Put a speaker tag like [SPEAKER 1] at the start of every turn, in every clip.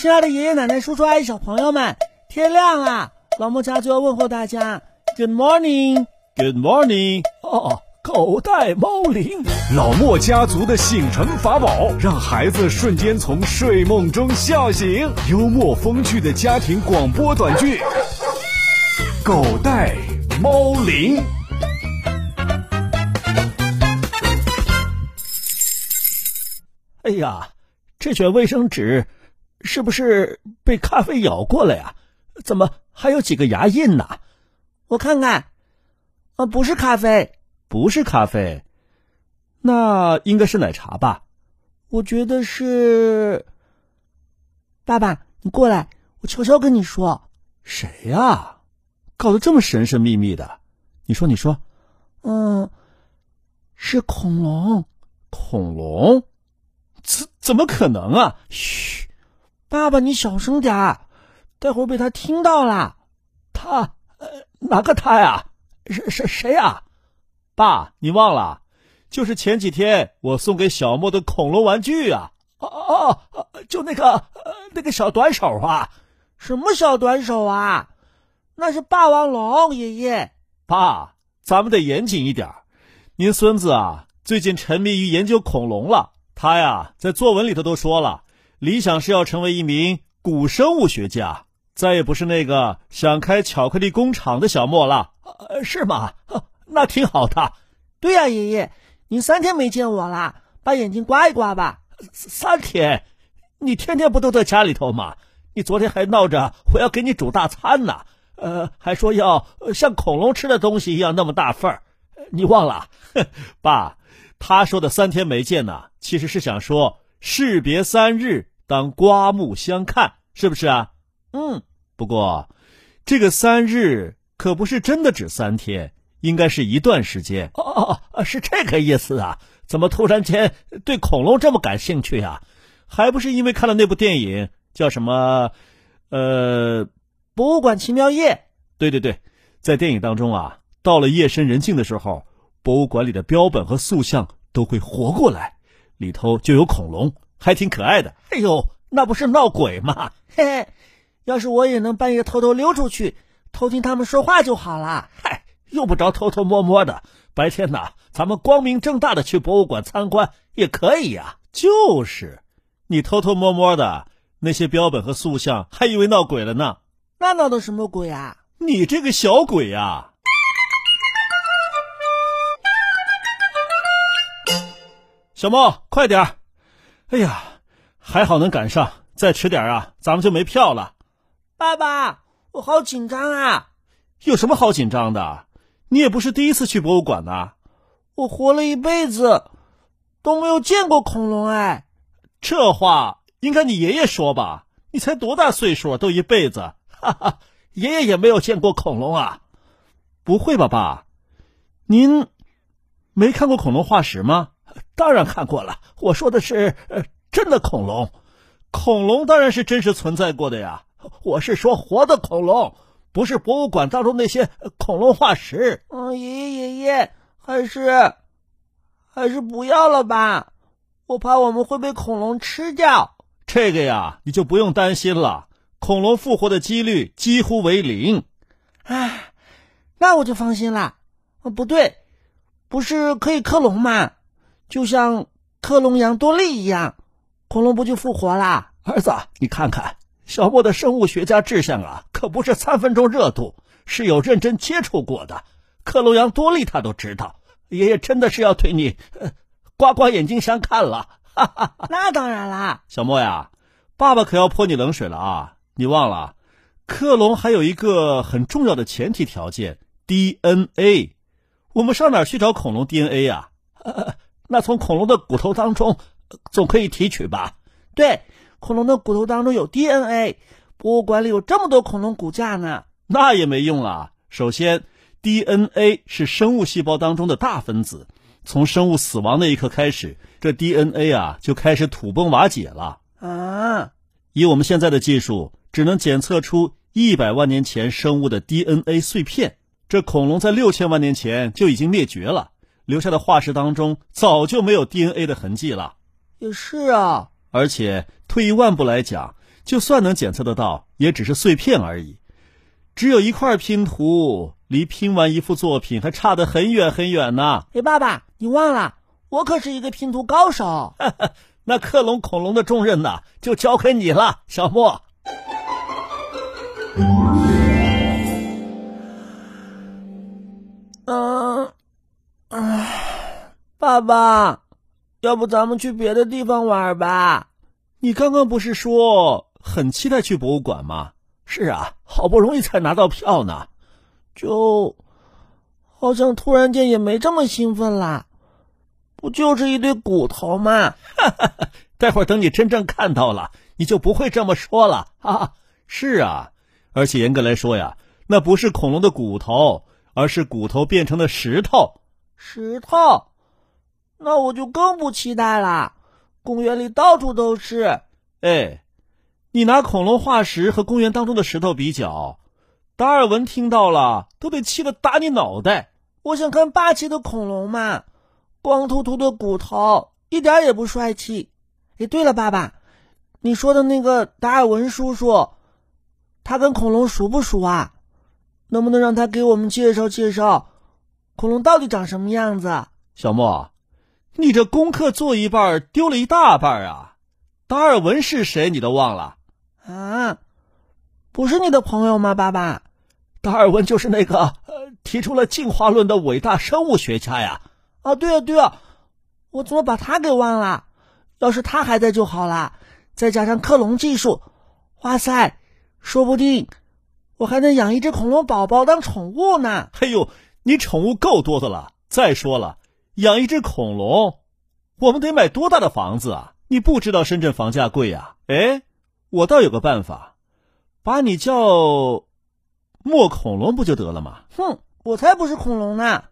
[SPEAKER 1] 亲爱的爷爷奶奶、叔叔阿姨、小朋友们，天亮了，老莫家族要问候大家，Good morning，Good
[SPEAKER 2] morning。
[SPEAKER 3] 哦，狗带猫铃，
[SPEAKER 4] 老莫家族的醒神法宝，让孩子瞬间从睡梦中笑醒。幽默风趣的家庭广播短剧，狗带猫铃。
[SPEAKER 3] 哎呀，这卷卫生纸是不是被咖啡咬过了呀？怎么还有几个牙印呢？
[SPEAKER 1] 我看看，啊，不是咖啡，
[SPEAKER 2] 不是咖啡，那应该是奶茶吧？
[SPEAKER 1] 我觉得是。爸爸，你过来，我悄悄跟你说。
[SPEAKER 2] 谁呀？搞得这么神神秘秘的？你说，你说。
[SPEAKER 1] 嗯，是恐龙。
[SPEAKER 2] 恐龙。怎怎么可能啊！
[SPEAKER 1] 嘘，爸爸，你小声点儿，待会儿被他听到了。
[SPEAKER 3] 他，呃，哪个他呀？是是谁呀？
[SPEAKER 2] 爸，你忘了？就是前几天我送给小莫的恐龙玩具啊！
[SPEAKER 3] 哦哦哦，就那个，那个小短手啊？
[SPEAKER 1] 什么小短手啊？那是霸王龙，爷爷。
[SPEAKER 2] 爸，咱们得严谨一点。您孙子啊，最近沉迷于研究恐龙了。他呀，在作文里头都说了，理想是要成为一名古生物学家，再也不是那个想开巧克力工厂的小莫了，
[SPEAKER 3] 是吗？那挺好的。
[SPEAKER 1] 对呀，爷爷，您三天没见我了，把眼睛刮一刮吧。
[SPEAKER 3] 三天？你天天不都在家里头吗？你昨天还闹着我要给你煮大餐呢，呃，还说要像恐龙吃的东西一样那么大份儿，你忘了？
[SPEAKER 2] 爸。他说的三天没见呢，其实是想说士别三日，当刮目相看，是不是啊？
[SPEAKER 1] 嗯，
[SPEAKER 2] 不过这个三日可不是真的指三天，应该是一段时间。
[SPEAKER 3] 哦哦，是这个意思啊？怎么突然间对恐龙这么感兴趣啊？
[SPEAKER 2] 还不是因为看了那部电影，叫什么？呃，
[SPEAKER 1] 博物馆奇妙夜。
[SPEAKER 2] 对对对，在电影当中啊，到了夜深人静的时候。博物馆里的标本和塑像都会活过来，里头就有恐龙，还挺可爱的。
[SPEAKER 3] 哎呦，那不是闹鬼吗？
[SPEAKER 1] 嘿 嘿，要是我也能半夜偷偷溜出去，偷听他们说话就好了。
[SPEAKER 3] 嗨，用不着偷偷摸摸的，白天呐，咱们光明正大的去博物馆参观也可以呀。
[SPEAKER 2] 就是，你偷偷摸摸的，那些标本和塑像还以为闹鬼了呢。
[SPEAKER 1] 那闹的什么鬼啊？
[SPEAKER 2] 你这个小鬼呀！小猫，快点儿！哎呀，还好能赶上，再迟点啊，咱们就没票了。
[SPEAKER 1] 爸爸，我好紧张啊！
[SPEAKER 2] 有什么好紧张的？你也不是第一次去博物馆呐。
[SPEAKER 1] 我活了一辈子，都没有见过恐龙哎。
[SPEAKER 2] 这话应该你爷爷说吧？你才多大岁数啊，都一辈子。
[SPEAKER 3] 哈哈，爷爷也没有见过恐龙啊？
[SPEAKER 2] 不会吧，爸？您没看过恐龙化石吗？
[SPEAKER 3] 当然看过了，我说的是呃真的恐龙，
[SPEAKER 2] 恐龙当然是真实存在过的呀。
[SPEAKER 3] 我是说活的恐龙，不是博物馆当中那些恐龙化石。
[SPEAKER 1] 嗯，爷爷爷爷，还是还是不要了吧，我怕我们会被恐龙吃掉。
[SPEAKER 2] 这个呀，你就不用担心了，恐龙复活的几率几乎为零。
[SPEAKER 1] 啊，那我就放心了。哦，不对，不是可以克隆吗？就像克隆羊多利一样，恐龙不就复活啦？
[SPEAKER 3] 儿子，你看看小莫的生物学家志向啊，可不是三分钟热度，是有认真接触过的。克隆羊多利他都知道，爷爷真的是要对你呃刮刮眼睛相看了。哈哈，
[SPEAKER 1] 那当然啦，
[SPEAKER 2] 小莫呀，爸爸可要泼你冷水了啊！你忘了，克隆还有一个很重要的前提条件 DNA。我们上哪儿去找恐龙 DNA 呀？
[SPEAKER 3] 那从恐龙的骨头当中总可以提取吧？
[SPEAKER 1] 对，恐龙的骨头当中有 DNA。博物馆里有这么多恐龙骨架呢，
[SPEAKER 2] 那也没用啊。首先，DNA 是生物细胞当中的大分子，从生物死亡那一刻开始，这 DNA 啊就开始土崩瓦解了
[SPEAKER 1] 啊。
[SPEAKER 2] 以我们现在的技术，只能检测出一百万年前生物的 DNA 碎片。这恐龙在六千万年前就已经灭绝了。留下的化石当中早就没有 DNA 的痕迹了。
[SPEAKER 1] 也是啊，
[SPEAKER 2] 而且退一万步来讲，就算能检测得到，也只是碎片而已。只有一块拼图，离拼完一幅作品还差得很远很远呢。
[SPEAKER 1] 哎，爸爸，你忘了，我可是一个拼图高手。
[SPEAKER 2] 那克隆恐龙的重任呢，就交给你了，小莫。
[SPEAKER 1] 爸爸，要不咱们去别的地方玩吧？
[SPEAKER 2] 你刚刚不是说很期待去博物馆吗？
[SPEAKER 3] 是啊，好不容易才拿到票呢，
[SPEAKER 1] 就好像突然间也没这么兴奋啦。不就是一堆骨头吗？
[SPEAKER 3] 待会儿等你真正看到了，你就不会这么说了啊！
[SPEAKER 2] 是啊，而且严格来说呀，那不是恐龙的骨头，而是骨头变成的石头。
[SPEAKER 1] 石头？那我就更不期待了。公园里到处都是。
[SPEAKER 2] 哎，你拿恐龙化石和公园当中的石头比较，达尔文听到了都得气得打你脑袋。
[SPEAKER 1] 我想看霸气的恐龙嘛。光秃秃的骨头一点也不帅气。哎，对了，爸爸，你说的那个达尔文叔叔，他跟恐龙熟不熟啊？能不能让他给我们介绍介绍，恐龙到底长什么样子？
[SPEAKER 2] 小莫，你这功课做一半丢了一大半啊！达尔文是谁？你都忘了？
[SPEAKER 1] 啊，不是你的朋友吗？爸爸，
[SPEAKER 3] 达尔文就是那个呃提出了进化论的伟大生物学家呀。
[SPEAKER 1] 啊，对啊，对啊，我怎么把他给忘了？要是他还在就好了。再加上克隆技术，哇塞，说不定我还能养一只恐龙宝宝当宠物呢。
[SPEAKER 2] 嘿呦，你宠物够多的了。再说了，养一只恐龙，我们得买多大的房子啊？你不知道深圳房价贵呀？哎，我倒有个办法，把你叫莫恐龙不就得了吗？
[SPEAKER 1] 哼，我才不是恐龙呢。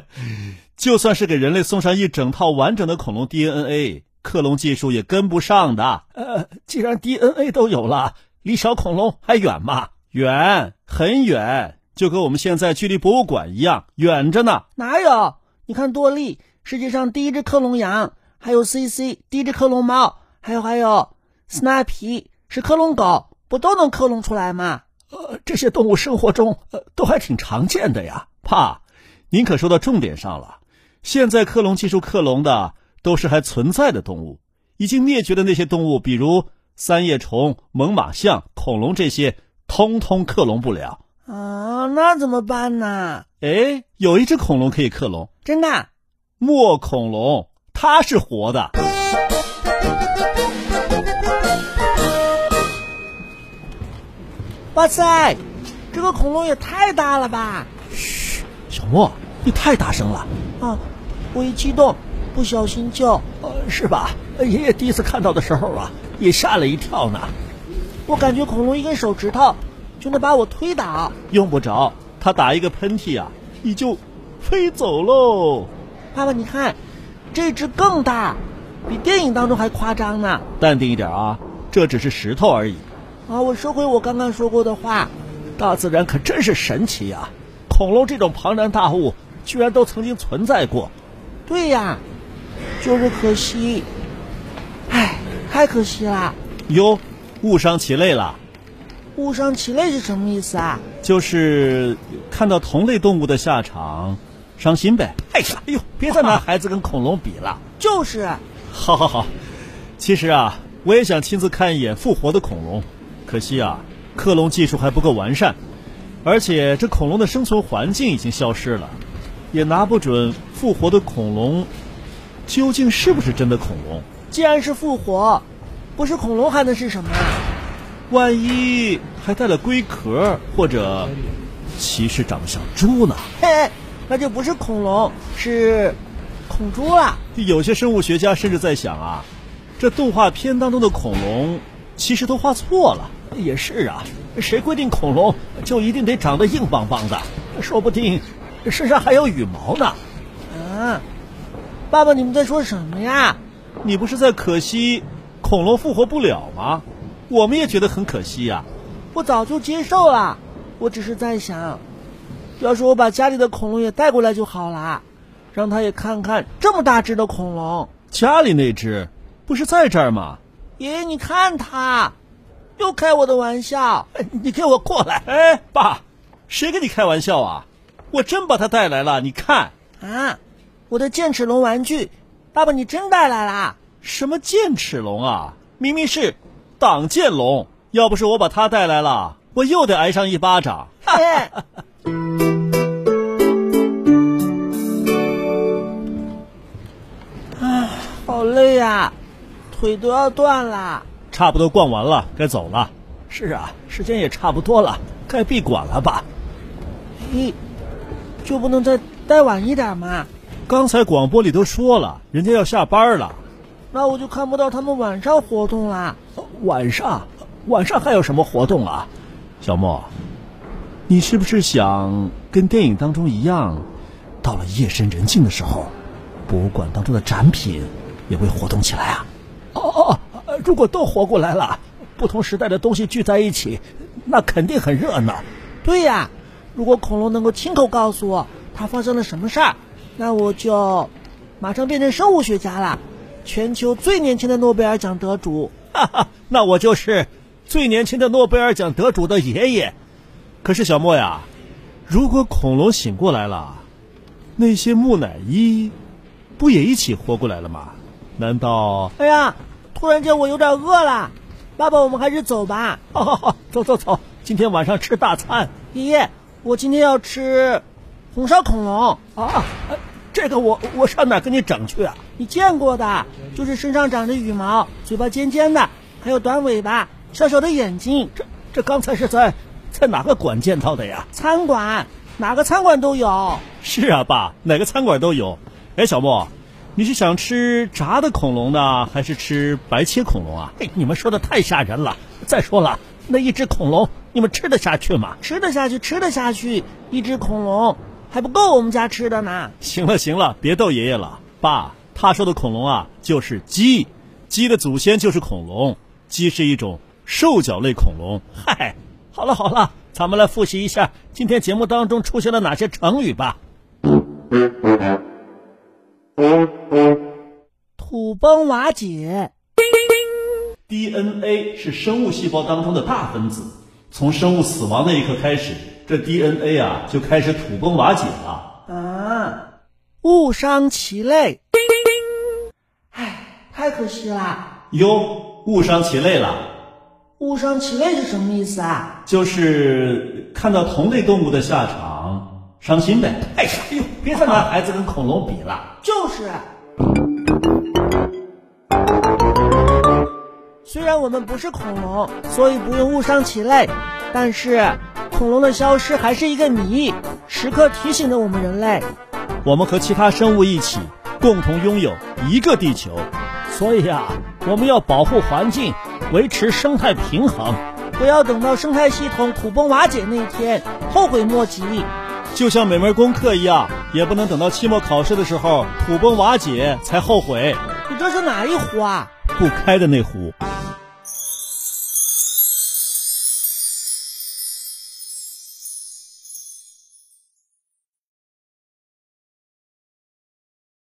[SPEAKER 2] 就算是给人类送上一整套完整的恐龙 DNA，克隆技术也跟不上的。
[SPEAKER 3] 呃，既然 DNA 都有了，离小恐龙还远吗？
[SPEAKER 2] 远，很远，就跟我们现在距离博物馆一样远着呢。
[SPEAKER 1] 哪有？你看多利，世界上第一只克隆羊，还有 CC，第一只克隆猫，还有还有 Snappy 是克隆狗，不都能克隆出来吗？
[SPEAKER 3] 呃，这些动物生活中呃都还挺常见的呀。
[SPEAKER 2] 怕，您可说到重点上了。现在克隆技术克隆的都是还存在的动物，已经灭绝的那些动物，比如三叶虫、猛犸象、恐龙这些，通通克隆不了
[SPEAKER 1] 啊！那怎么办呢？
[SPEAKER 2] 哎，有一只恐龙可以克隆，
[SPEAKER 1] 真的？
[SPEAKER 2] 莫恐龙，它是活的。
[SPEAKER 1] 哇塞，这个恐龙也太大了吧！
[SPEAKER 3] 嘘，小莫，你太大声了。
[SPEAKER 1] 啊！我一激动，不小心就……
[SPEAKER 3] 呃，是吧？爷爷第一次看到的时候啊，也吓了一跳呢。
[SPEAKER 1] 我感觉恐龙一根手指头就能把我推倒。
[SPEAKER 2] 用不着，他打一个喷嚏啊，你就飞走喽。
[SPEAKER 1] 爸爸，你看，这只更大，比电影当中还夸张呢。
[SPEAKER 2] 淡定一点啊，这只是石头而已。
[SPEAKER 1] 啊，我收回我刚刚说过的话。
[SPEAKER 3] 大自然可真是神奇呀！恐龙这种庞然大物。居然都曾经存在过，
[SPEAKER 1] 对呀，就是可惜，唉，太可惜了。
[SPEAKER 2] 哟，误伤其类了。
[SPEAKER 1] 误伤其类是什么意思啊？
[SPEAKER 2] 就是看到同类动物的下场，伤心呗。
[SPEAKER 3] 哎呀，哎呦，别再拿孩子跟恐龙比了。
[SPEAKER 1] 就是。
[SPEAKER 2] 好好好，其实啊，我也想亲自看一眼复活的恐龙，可惜啊，克隆技术还不够完善，而且这恐龙的生存环境已经消失了。也拿不准复活的恐龙究竟是不是真的恐龙。
[SPEAKER 1] 既然是复活，不是恐龙还能是什么？
[SPEAKER 2] 万一还带了龟壳，或者其实长得像猪呢？
[SPEAKER 1] 嘿，那就不是恐龙，是恐猪了。
[SPEAKER 2] 有些生物学家甚至在想啊，这动画片当中的恐龙其实都画错了。
[SPEAKER 3] 也是啊，谁规定恐龙就一定得长得硬邦邦的？说不定。身上还有羽毛呢，
[SPEAKER 1] 啊！爸爸，你们在说什么呀？
[SPEAKER 2] 你不是在可惜恐龙复活不了吗？我们也觉得很可惜呀。
[SPEAKER 1] 我早就接受了，我只是在想，要是我把家里的恐龙也带过来就好了，让他也看看这么大只的恐龙。
[SPEAKER 2] 家里那只不是在这儿吗？
[SPEAKER 1] 爷爷，你看他，又开我的玩笑！
[SPEAKER 3] 你给我过来！
[SPEAKER 2] 哎，爸，谁跟你开玩笑啊？我真把它带来了，你看
[SPEAKER 1] 啊，我的剑齿龙玩具，爸爸你真带来了？
[SPEAKER 2] 什么剑齿龙啊？明明是挡剑龙，要不是我把他带来了，我又得挨上一巴掌。
[SPEAKER 1] 哎，唉，好累呀，腿都要断了。
[SPEAKER 2] 差不多逛完了，该走了。
[SPEAKER 3] 是啊，时间也差不多了，该闭馆了吧？
[SPEAKER 1] 咦，就不能再待晚一点吗？
[SPEAKER 2] 刚才广播里都说了，人家要下班了。
[SPEAKER 1] 那我就看不到他们晚上活动啦。
[SPEAKER 3] 晚上，晚上还有什么活动啊？
[SPEAKER 2] 小莫，你是不是想跟电影当中一样，到了夜深人静的时候，博物馆当中的展品也会活动起来啊？
[SPEAKER 3] 哦哦，如果都活过来了，不同时代的东西聚在一起，那肯定很热闹。
[SPEAKER 1] 对呀，如果恐龙能够亲口告诉我它发生了什么事儿，那我就马上变成生物学家了。全球最年轻的诺贝尔奖得主，
[SPEAKER 3] 哈哈，那我就是最年轻的诺贝尔奖得主的爷爷。
[SPEAKER 2] 可是小莫呀，如果恐龙醒过来了，那些木乃伊不也一起活过来了吗？难道？
[SPEAKER 1] 哎呀，突然间我有点饿了，爸爸，我们还是走吧。
[SPEAKER 3] 好好好，走走走，今天晚上吃大餐。
[SPEAKER 1] 爷爷，我今天要吃红烧恐龙
[SPEAKER 3] 啊。这个我我上哪给你整去啊？
[SPEAKER 1] 你见过的，就是身上长着羽毛，嘴巴尖尖的，还有短尾巴，小小的眼睛。
[SPEAKER 3] 这这刚才是在在哪个馆见到的呀？
[SPEAKER 1] 餐馆，哪个餐馆都有。
[SPEAKER 2] 是啊，爸，哪个餐馆都有。哎，小莫，你是想吃炸的恐龙呢，还是吃白切恐龙啊？
[SPEAKER 3] 哎你们说的太吓人了。再说了，那一只恐龙，你们吃得下去吗？
[SPEAKER 1] 吃得下去，吃得下去。一只恐龙。还不够我们家吃的呢！
[SPEAKER 2] 行了行了，别逗爷爷了，爸，他说的恐龙啊，就是鸡，鸡的祖先就是恐龙，鸡是一种兽脚类恐龙。
[SPEAKER 3] 嗨，好了好了，咱们来复习一下今天节目当中出现了哪些成语吧。
[SPEAKER 1] 土崩瓦解。
[SPEAKER 2] DNA 是生物细胞当中的大分子，从生物死亡那一刻开始。这 DNA 啊，就开始土崩瓦解了
[SPEAKER 1] 啊！误伤其类，哎，太可惜了。
[SPEAKER 2] 哟，误伤其类了。
[SPEAKER 1] 误伤其类是什么意思啊？
[SPEAKER 2] 就是看到同类动物的下场，伤心呗。
[SPEAKER 3] 哎呀，哎呦，别再拿孩子跟恐龙比了。
[SPEAKER 1] 就是。虽然我们不是恐龙，所以不用误伤其类，但是。恐龙的消失还是一个谜，时刻提醒着我们人类，
[SPEAKER 2] 我们和其他生物一起共同拥有一个地球，
[SPEAKER 3] 所以啊，我们要保护环境，维持生态平衡，
[SPEAKER 1] 不要等到生态系统土崩瓦解那一天后悔莫及。
[SPEAKER 2] 就像每门功课一样，也不能等到期末考试的时候土崩瓦解才后悔。
[SPEAKER 1] 你这是哪一壶啊？
[SPEAKER 2] 不开的那壶。